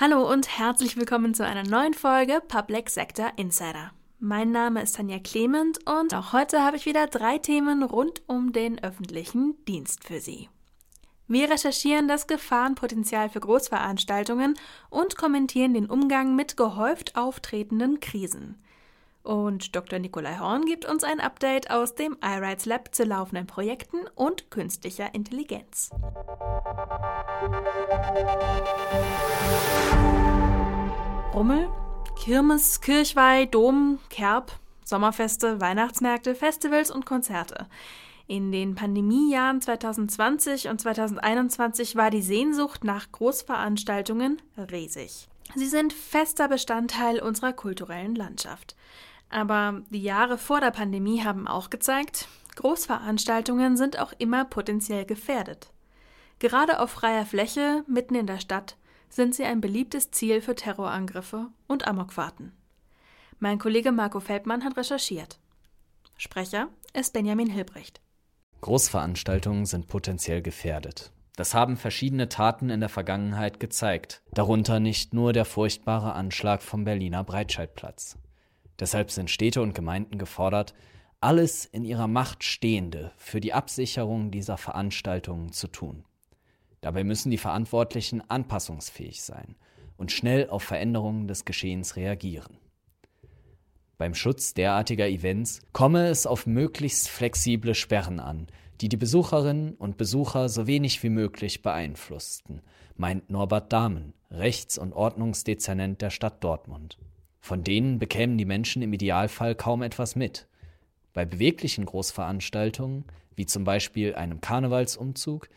Hallo und herzlich willkommen zu einer neuen Folge Public Sector Insider. Mein Name ist Tanja Clement und auch heute habe ich wieder drei Themen rund um den öffentlichen Dienst für Sie. Wir recherchieren das Gefahrenpotenzial für Großveranstaltungen und kommentieren den Umgang mit gehäuft auftretenden Krisen. Und Dr. Nikolai Horn gibt uns ein Update aus dem iRights Lab zu laufenden Projekten und künstlicher Intelligenz. Rummel, Kirmes, Kirchweih, Dom, Kerb, Sommerfeste, Weihnachtsmärkte, Festivals und Konzerte. In den Pandemiejahren 2020 und 2021 war die Sehnsucht nach Großveranstaltungen riesig. Sie sind fester Bestandteil unserer kulturellen Landschaft. Aber die Jahre vor der Pandemie haben auch gezeigt, Großveranstaltungen sind auch immer potenziell gefährdet. Gerade auf freier Fläche, mitten in der Stadt, sind sie ein beliebtes Ziel für Terrorangriffe und Amokfahrten. Mein Kollege Marco Feldmann hat recherchiert. Sprecher ist Benjamin Hilbrecht. Großveranstaltungen sind potenziell gefährdet. Das haben verschiedene Taten in der Vergangenheit gezeigt, darunter nicht nur der furchtbare Anschlag vom Berliner Breitscheidplatz. Deshalb sind Städte und Gemeinden gefordert, alles in ihrer Macht Stehende für die Absicherung dieser Veranstaltungen zu tun. Dabei müssen die Verantwortlichen anpassungsfähig sein und schnell auf Veränderungen des Geschehens reagieren. Beim Schutz derartiger Events komme es auf möglichst flexible Sperren an, die die Besucherinnen und Besucher so wenig wie möglich beeinflussten, meint Norbert Dahmen, Rechts- und Ordnungsdezernent der Stadt Dortmund. Von denen bekämen die Menschen im Idealfall kaum etwas mit. Bei beweglichen Großveranstaltungen, wie zum Beispiel einem Karnevalsumzug,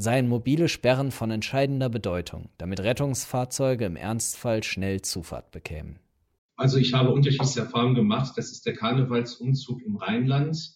seien mobile Sperren von entscheidender Bedeutung, damit Rettungsfahrzeuge im Ernstfall schnell Zufahrt bekämen. Also ich habe unterschiedliche Erfahrungen gemacht. Das ist der Karnevalsumzug im Rheinland,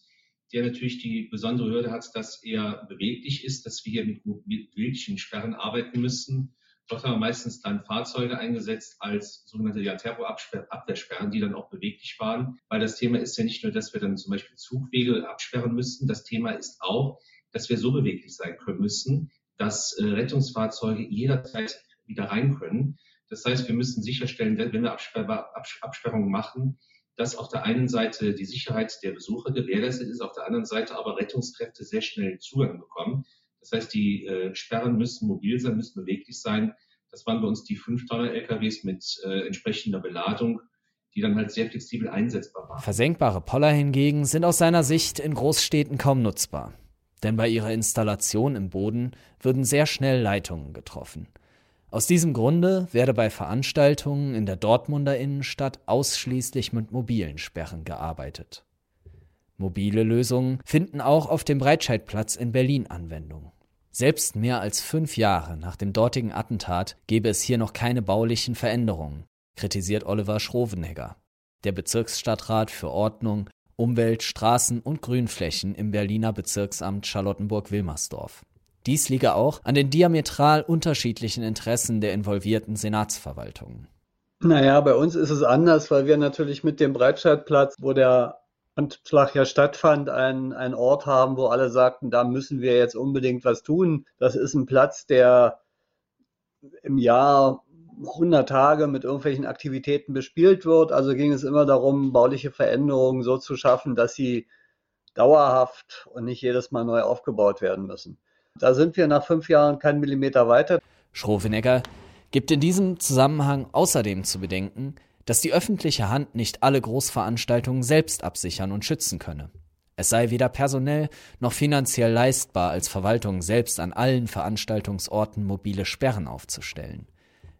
der natürlich die besondere Hürde hat, dass er beweglich ist, dass wir hier mit, mit beweglichen Sperren arbeiten müssen. Dort haben wir meistens dann Fahrzeuge eingesetzt als sogenannte ja, Terrorabwehrsperren, die dann auch beweglich waren. Weil das Thema ist ja nicht nur, dass wir dann zum Beispiel Zugwege absperren müssen. Das Thema ist auch, dass wir so beweglich sein können müssen, dass äh, Rettungsfahrzeuge jederzeit wieder rein können. Das heißt, wir müssen sicherstellen, wenn wir Absperrungen machen, dass auf der einen Seite die Sicherheit der Besucher gewährleistet ist, auf der anderen Seite aber Rettungskräfte sehr schnell Zugang bekommen. Das heißt, die äh, Sperren müssen mobil sein, müssen beweglich sein. Das waren bei uns die 5 Tonner LKWs mit äh, entsprechender Beladung, die dann halt sehr flexibel einsetzbar waren. Versenkbare Poller hingegen sind aus seiner Sicht in Großstädten kaum nutzbar. Denn bei ihrer Installation im Boden würden sehr schnell Leitungen getroffen. Aus diesem Grunde werde bei Veranstaltungen in der Dortmunder Innenstadt ausschließlich mit mobilen Sperren gearbeitet. Mobile Lösungen finden auch auf dem Breitscheidplatz in Berlin Anwendung. Selbst mehr als fünf Jahre nach dem dortigen Attentat gebe es hier noch keine baulichen Veränderungen, kritisiert Oliver Schrovenegger, der Bezirksstadtrat für Ordnung, Umwelt, Straßen und Grünflächen im Berliner Bezirksamt Charlottenburg-Wilmersdorf. Dies liege auch an den diametral unterschiedlichen Interessen der involvierten Senatsverwaltungen. Naja, bei uns ist es anders, weil wir natürlich mit dem Breitscheidplatz, wo der Anschlag ja stattfand, ein, ein Ort haben, wo alle sagten, da müssen wir jetzt unbedingt was tun. Das ist ein Platz, der im Jahr 100 Tage mit irgendwelchen Aktivitäten bespielt wird. Also ging es immer darum, bauliche Veränderungen so zu schaffen, dass sie dauerhaft und nicht jedes Mal neu aufgebaut werden müssen. Da sind wir nach fünf Jahren keinen Millimeter weiter. Schrovenegger gibt in diesem Zusammenhang außerdem zu bedenken, dass die öffentliche Hand nicht alle Großveranstaltungen selbst absichern und schützen könne. Es sei weder personell noch finanziell leistbar, als Verwaltung selbst an allen Veranstaltungsorten mobile Sperren aufzustellen.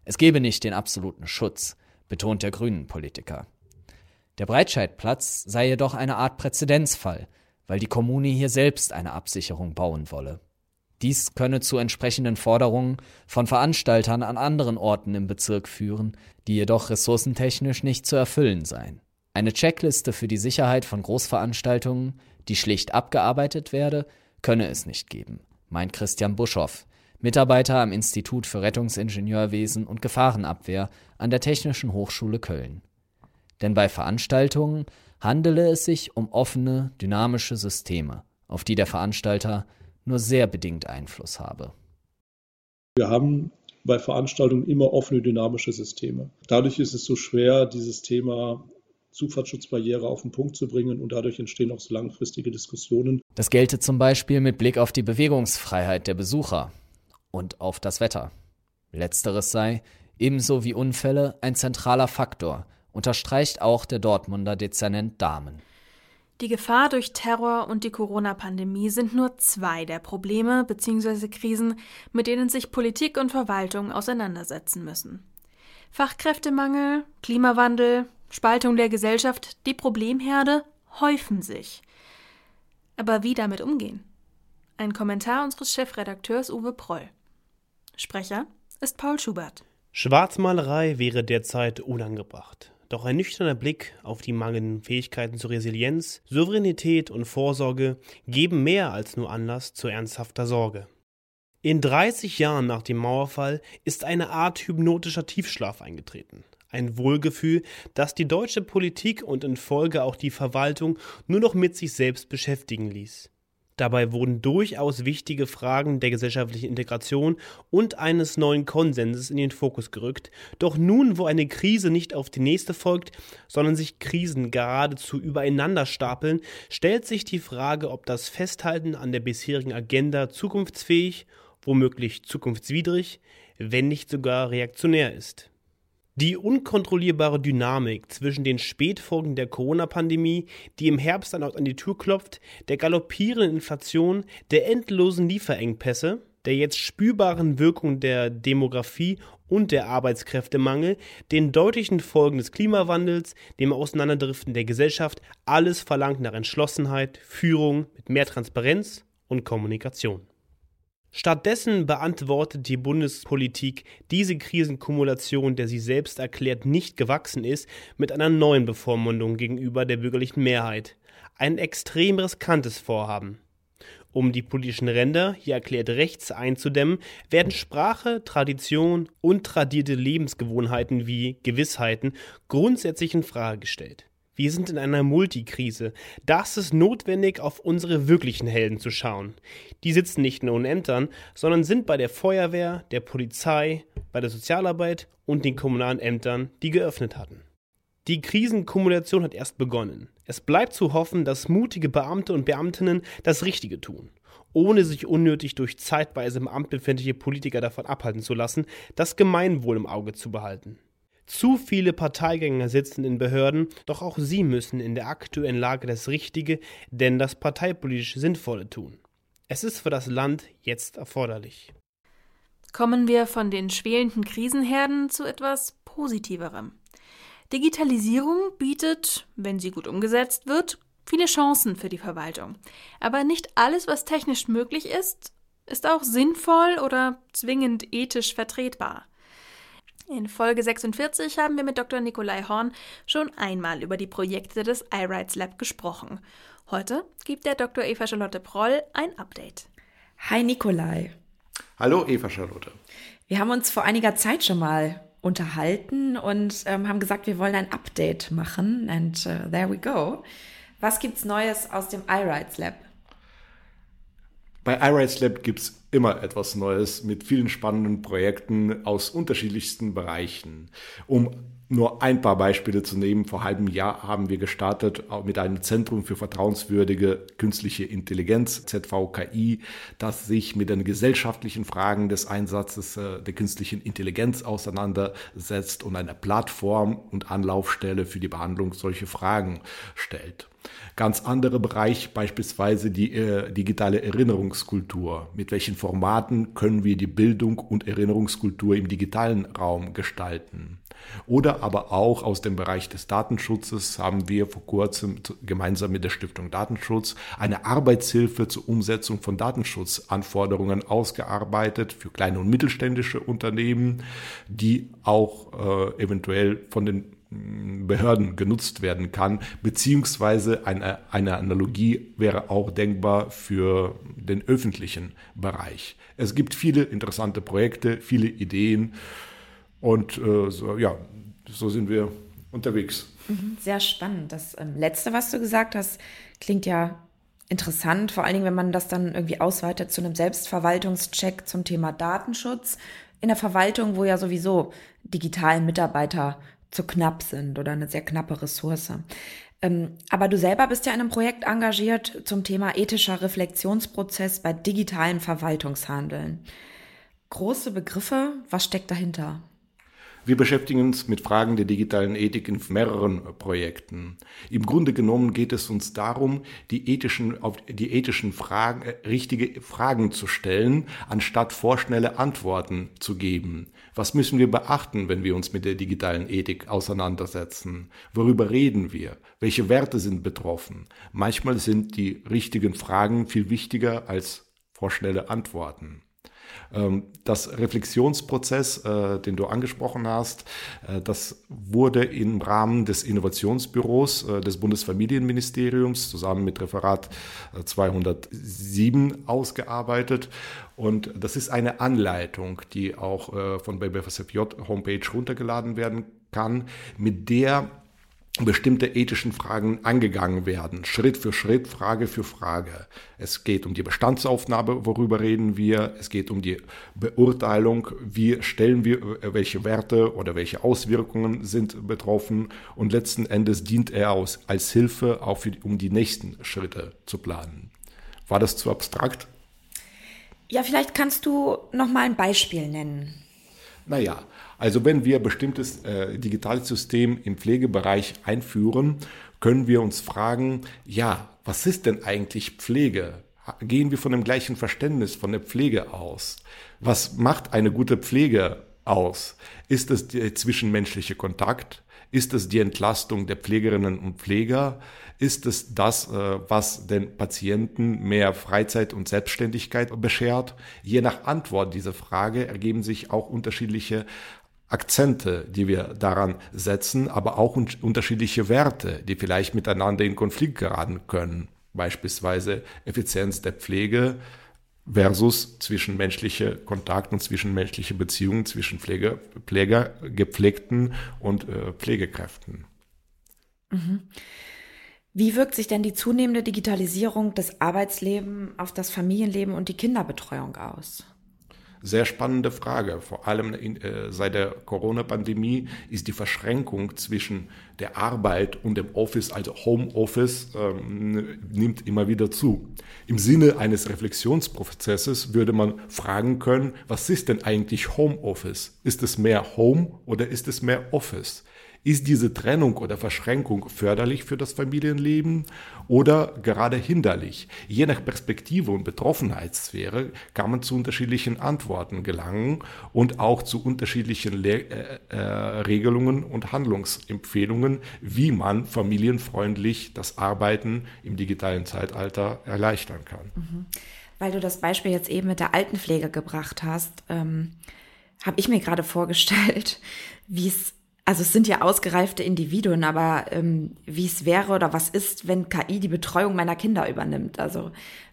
Es gebe nicht den absoluten Schutz, betont der Grünen Politiker. Der Breitscheidplatz sei jedoch eine Art Präzedenzfall, weil die Kommune hier selbst eine Absicherung bauen wolle. Dies könne zu entsprechenden Forderungen von Veranstaltern an anderen Orten im Bezirk führen, die jedoch ressourcentechnisch nicht zu erfüllen seien. Eine Checkliste für die Sicherheit von Großveranstaltungen, die schlicht abgearbeitet werde, könne es nicht geben, meint Christian Buschoff, Mitarbeiter am Institut für Rettungsingenieurwesen und Gefahrenabwehr an der Technischen Hochschule Köln. Denn bei Veranstaltungen handele es sich um offene, dynamische Systeme, auf die der Veranstalter nur sehr bedingt Einfluss habe. Wir haben bei Veranstaltungen immer offene, dynamische Systeme. Dadurch ist es so schwer, dieses Thema Zufahrtsschutzbarriere auf den Punkt zu bringen und dadurch entstehen auch so langfristige Diskussionen. Das gelte zum Beispiel mit Blick auf die Bewegungsfreiheit der Besucher und auf das Wetter. Letzteres sei, ebenso wie Unfälle, ein zentraler Faktor, unterstreicht auch der Dortmunder Dezernent Dahmen. Die Gefahr durch Terror und die Corona-Pandemie sind nur zwei der Probleme bzw. Krisen, mit denen sich Politik und Verwaltung auseinandersetzen müssen. Fachkräftemangel, Klimawandel, Spaltung der Gesellschaft, die Problemherde häufen sich. Aber wie damit umgehen? Ein Kommentar unseres Chefredakteurs Uwe Proll. Sprecher ist Paul Schubert. Schwarzmalerei wäre derzeit unangebracht. Doch ein nüchterner Blick auf die mangelnden Fähigkeiten zur Resilienz, Souveränität und Vorsorge geben mehr als nur Anlass zu ernsthafter Sorge. In 30 Jahren nach dem Mauerfall ist eine Art hypnotischer Tiefschlaf eingetreten. Ein Wohlgefühl, das die deutsche Politik und in Folge auch die Verwaltung nur noch mit sich selbst beschäftigen ließ. Dabei wurden durchaus wichtige Fragen der gesellschaftlichen Integration und eines neuen Konsenses in den Fokus gerückt. Doch nun, wo eine Krise nicht auf die nächste folgt, sondern sich Krisen geradezu übereinander stapeln, stellt sich die Frage, ob das Festhalten an der bisherigen Agenda zukunftsfähig, womöglich zukunftswidrig, wenn nicht sogar reaktionär ist. Die unkontrollierbare Dynamik zwischen den Spätfolgen der Corona-Pandemie, die im Herbst erneut an die Tür klopft, der galoppierenden Inflation, der endlosen Lieferengpässe, der jetzt spürbaren Wirkung der Demografie und der Arbeitskräftemangel, den deutlichen Folgen des Klimawandels, dem Auseinanderdriften der Gesellschaft, alles verlangt nach Entschlossenheit, Führung mit mehr Transparenz und Kommunikation. Stattdessen beantwortet die Bundespolitik diese Krisenkumulation, der sie selbst erklärt nicht gewachsen ist, mit einer neuen Bevormundung gegenüber der bürgerlichen Mehrheit. Ein extrem riskantes Vorhaben. Um die politischen Ränder, hier erklärt rechts, einzudämmen, werden Sprache, Tradition und tradierte Lebensgewohnheiten wie Gewissheiten grundsätzlich in Frage gestellt. Wir sind in einer Multikrise. Das ist notwendig, auf unsere wirklichen Helden zu schauen. Die sitzen nicht nur in Ämtern, sondern sind bei der Feuerwehr, der Polizei, bei der Sozialarbeit und den kommunalen Ämtern, die geöffnet hatten. Die Krisenkumulation hat erst begonnen. Es bleibt zu hoffen, dass mutige Beamte und Beamtinnen das Richtige tun, ohne sich unnötig durch zeitweise im Amt befindliche Politiker davon abhalten zu lassen, das Gemeinwohl im Auge zu behalten. Zu viele Parteigänger sitzen in Behörden, doch auch sie müssen in der aktuellen Lage das Richtige, denn das parteipolitisch Sinnvolle tun. Es ist für das Land jetzt erforderlich. Kommen wir von den schwelenden Krisenherden zu etwas Positiverem. Digitalisierung bietet, wenn sie gut umgesetzt wird, viele Chancen für die Verwaltung. Aber nicht alles, was technisch möglich ist, ist auch sinnvoll oder zwingend ethisch vertretbar. In Folge 46 haben wir mit Dr. Nikolai Horn schon einmal über die Projekte des iRights Lab gesprochen. Heute gibt der Dr. Eva Charlotte Proll ein Update. Hi Nikolai. Hallo Eva Charlotte. Wir haben uns vor einiger Zeit schon mal unterhalten und ähm, haben gesagt, wir wollen ein Update machen. And uh, there we go. Was gibt's Neues aus dem iRights Lab? Bei iRights Lab gibt es immer etwas Neues mit vielen spannenden Projekten aus unterschiedlichsten Bereichen. Um nur ein paar Beispiele zu nehmen, vor halbem Jahr haben wir gestartet mit einem Zentrum für vertrauenswürdige künstliche Intelligenz, ZVKI, das sich mit den gesellschaftlichen Fragen des Einsatzes äh, der künstlichen Intelligenz auseinandersetzt und eine Plattform und Anlaufstelle für die Behandlung solcher Fragen stellt. Ganz andere Bereich beispielsweise die äh, digitale Erinnerungskultur. Mit welchen Formaten können wir die Bildung und Erinnerungskultur im digitalen Raum gestalten? Oder aber auch aus dem Bereich des Datenschutzes haben wir vor kurzem gemeinsam mit der Stiftung Datenschutz eine Arbeitshilfe zur Umsetzung von Datenschutzanforderungen ausgearbeitet für kleine und mittelständische Unternehmen, die auch äh, eventuell von den Behörden genutzt werden kann, beziehungsweise eine, eine Analogie wäre auch denkbar für den öffentlichen Bereich. Es gibt viele interessante Projekte, viele Ideen und äh, so, ja, so sind wir unterwegs. Mhm, sehr spannend. Das ähm, Letzte, was du gesagt hast, klingt ja interessant, vor allen Dingen, wenn man das dann irgendwie ausweitet zu einem Selbstverwaltungscheck zum Thema Datenschutz in der Verwaltung, wo ja sowieso digitalen Mitarbeiter zu knapp sind oder eine sehr knappe Ressource. Ähm, aber du selber bist ja in einem Projekt engagiert zum Thema ethischer Reflexionsprozess bei digitalem Verwaltungshandeln. Große Begriffe, was steckt dahinter? Wir beschäftigen uns mit Fragen der digitalen Ethik in mehreren Projekten. Im Grunde genommen geht es uns darum, die ethischen, auf die ethischen Fragen, äh, richtige Fragen zu stellen, anstatt vorschnelle Antworten zu geben. Was müssen wir beachten, wenn wir uns mit der digitalen Ethik auseinandersetzen? Worüber reden wir? Welche Werte sind betroffen? Manchmal sind die richtigen Fragen viel wichtiger als vorschnelle Antworten. Ähm, das Reflexionsprozess, äh, den du angesprochen hast, äh, das wurde im Rahmen des Innovationsbüros äh, des Bundesfamilienministeriums zusammen mit Referat 207 ausgearbeitet. Und das ist eine Anleitung, die auch von der BFSFJ Homepage runtergeladen werden kann, mit der bestimmte ethischen Fragen angegangen werden, Schritt für Schritt, Frage für Frage. Es geht um die Bestandsaufnahme, worüber reden wir, es geht um die Beurteilung, wie stellen wir, welche Werte oder welche Auswirkungen sind betroffen und letzten Endes dient er aus, als Hilfe auch für, um die nächsten Schritte zu planen. War das zu abstrakt? Ja, vielleicht kannst du noch mal ein Beispiel nennen. Naja, also wenn wir bestimmtes äh, digitales System im Pflegebereich einführen, können wir uns fragen, ja, was ist denn eigentlich Pflege? Gehen wir von dem gleichen Verständnis von der Pflege aus? Was macht eine gute Pflege aus? Ist es der zwischenmenschliche Kontakt? Ist es die Entlastung der Pflegerinnen und Pfleger? Ist es das, äh, was den Patienten mehr Freizeit und Selbstständigkeit beschert? Je nach Antwort dieser Frage ergeben sich auch unterschiedliche Akzente, die wir daran setzen, aber auch unterschiedliche Werte, die vielleicht miteinander in Konflikt geraten können. Beispielsweise Effizienz der Pflege versus zwischenmenschliche Kontakt und zwischenmenschliche Beziehungen zwischen Pflege, Pfleger, Gepflegten und äh, Pflegekräften. Mhm. Wie wirkt sich denn die zunehmende Digitalisierung des Arbeitslebens auf das Familienleben und die Kinderbetreuung aus? Sehr spannende Frage. Vor allem in, äh, seit der Corona-Pandemie ist die Verschränkung zwischen der Arbeit und dem Office, also Homeoffice, ähm, nimmt immer wieder zu. Im Sinne eines Reflexionsprozesses würde man fragen können, was ist denn eigentlich Homeoffice? Ist es mehr Home oder ist es mehr Office? Ist diese Trennung oder Verschränkung förderlich für das Familienleben oder gerade hinderlich? Je nach Perspektive und Betroffenheitssphäre kann man zu unterschiedlichen Antworten gelangen und auch zu unterschiedlichen Le äh, äh, Regelungen und Handlungsempfehlungen, wie man familienfreundlich das Arbeiten im digitalen Zeitalter erleichtern kann. Mhm. Weil du das Beispiel jetzt eben mit der Altenpflege gebracht hast, ähm, habe ich mir gerade vorgestellt, wie es also es sind ja ausgereifte Individuen, aber ähm, wie es wäre oder was ist, wenn KI die Betreuung meiner Kinder übernimmt. Also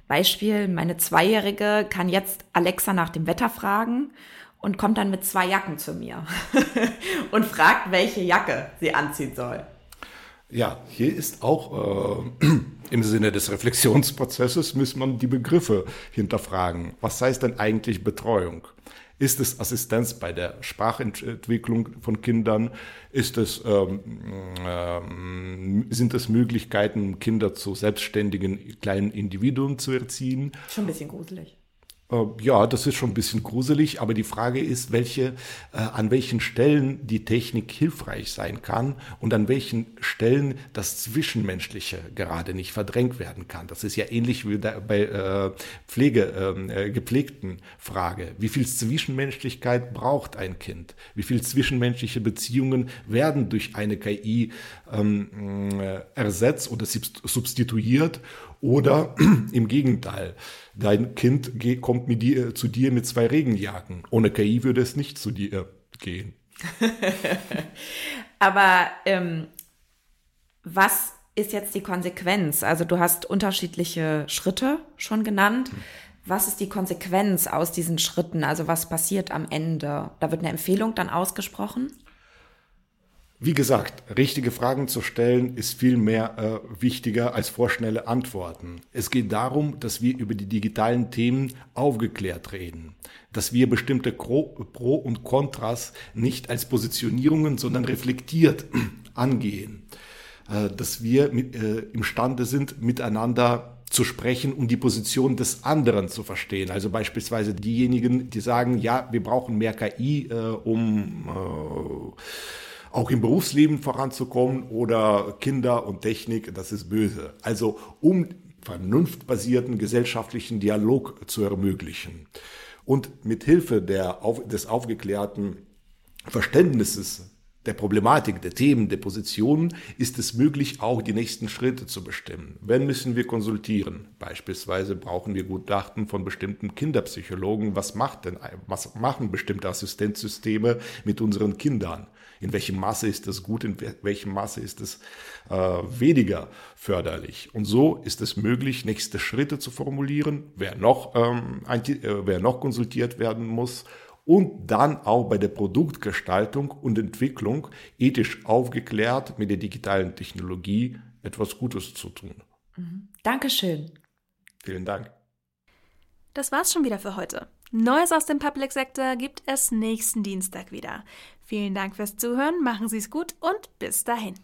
Beispiel, meine Zweijährige kann jetzt Alexa nach dem Wetter fragen und kommt dann mit zwei Jacken zu mir und fragt, welche Jacke sie anziehen soll. Ja, hier ist auch äh, im Sinne des Reflexionsprozesses muss man die Begriffe hinterfragen. Was heißt denn eigentlich Betreuung? Ist es Assistenz bei der Sprachentwicklung von Kindern? Ist es, ähm, ähm, sind es Möglichkeiten, Kinder zu selbstständigen kleinen Individuen zu erziehen? Schon ein bisschen gruselig. Äh, ja, das ist schon ein bisschen gruselig, aber die Frage ist, welche, äh, an welchen Stellen die Technik hilfreich sein kann und an welchen Stellen das Zwischenmenschliche gerade nicht verdrängt werden kann. Das ist ja ähnlich wie bei äh, Pflege, ähm, äh, gepflegten Frage. Wie viel Zwischenmenschlichkeit braucht ein Kind? Wie viel zwischenmenschliche Beziehungen werden durch eine KI ähm, äh, ersetzt oder substituiert? Oder im Gegenteil, dein Kind kommt mit dir, zu dir mit zwei Regenjacken. Ohne KI würde es nicht zu dir gehen. Aber ähm, was ist jetzt die Konsequenz? Also du hast unterschiedliche Schritte schon genannt. Was ist die Konsequenz aus diesen Schritten? Also was passiert am Ende? Da wird eine Empfehlung dann ausgesprochen? Wie gesagt, richtige Fragen zu stellen ist viel mehr äh, wichtiger als vorschnelle Antworten. Es geht darum, dass wir über die digitalen Themen aufgeklärt reden, dass wir bestimmte Pro, und Kontras nicht als Positionierungen, sondern reflektiert angehen, äh, dass wir mit, äh, imstande sind, miteinander zu sprechen, um die Position des anderen zu verstehen. Also beispielsweise diejenigen, die sagen, ja, wir brauchen mehr KI, äh, um äh, auch im Berufsleben voranzukommen oder Kinder und Technik, das ist böse. Also um vernunftbasierten gesellschaftlichen Dialog zu ermöglichen. Und mit Hilfe der, des aufgeklärten Verständnisses der Problematik, der Themen, der Positionen ist es möglich, auch die nächsten Schritte zu bestimmen. Wenn müssen wir konsultieren? Beispielsweise brauchen wir Gutachten von bestimmten Kinderpsychologen. Was macht denn, was machen bestimmte Assistenzsysteme mit unseren Kindern? In welchem Maße ist das gut, in welchem Maße ist es äh, weniger förderlich. Und so ist es möglich, nächste Schritte zu formulieren, wer noch, ähm, äh, wer noch konsultiert werden muss und dann auch bei der Produktgestaltung und Entwicklung ethisch aufgeklärt mit der digitalen Technologie etwas Gutes zu tun. Mhm. Dankeschön. Vielen Dank. Das war's schon wieder für heute. Neues aus dem Public Sector gibt es nächsten Dienstag wieder. Vielen Dank fürs Zuhören, machen Sie es gut und bis dahin.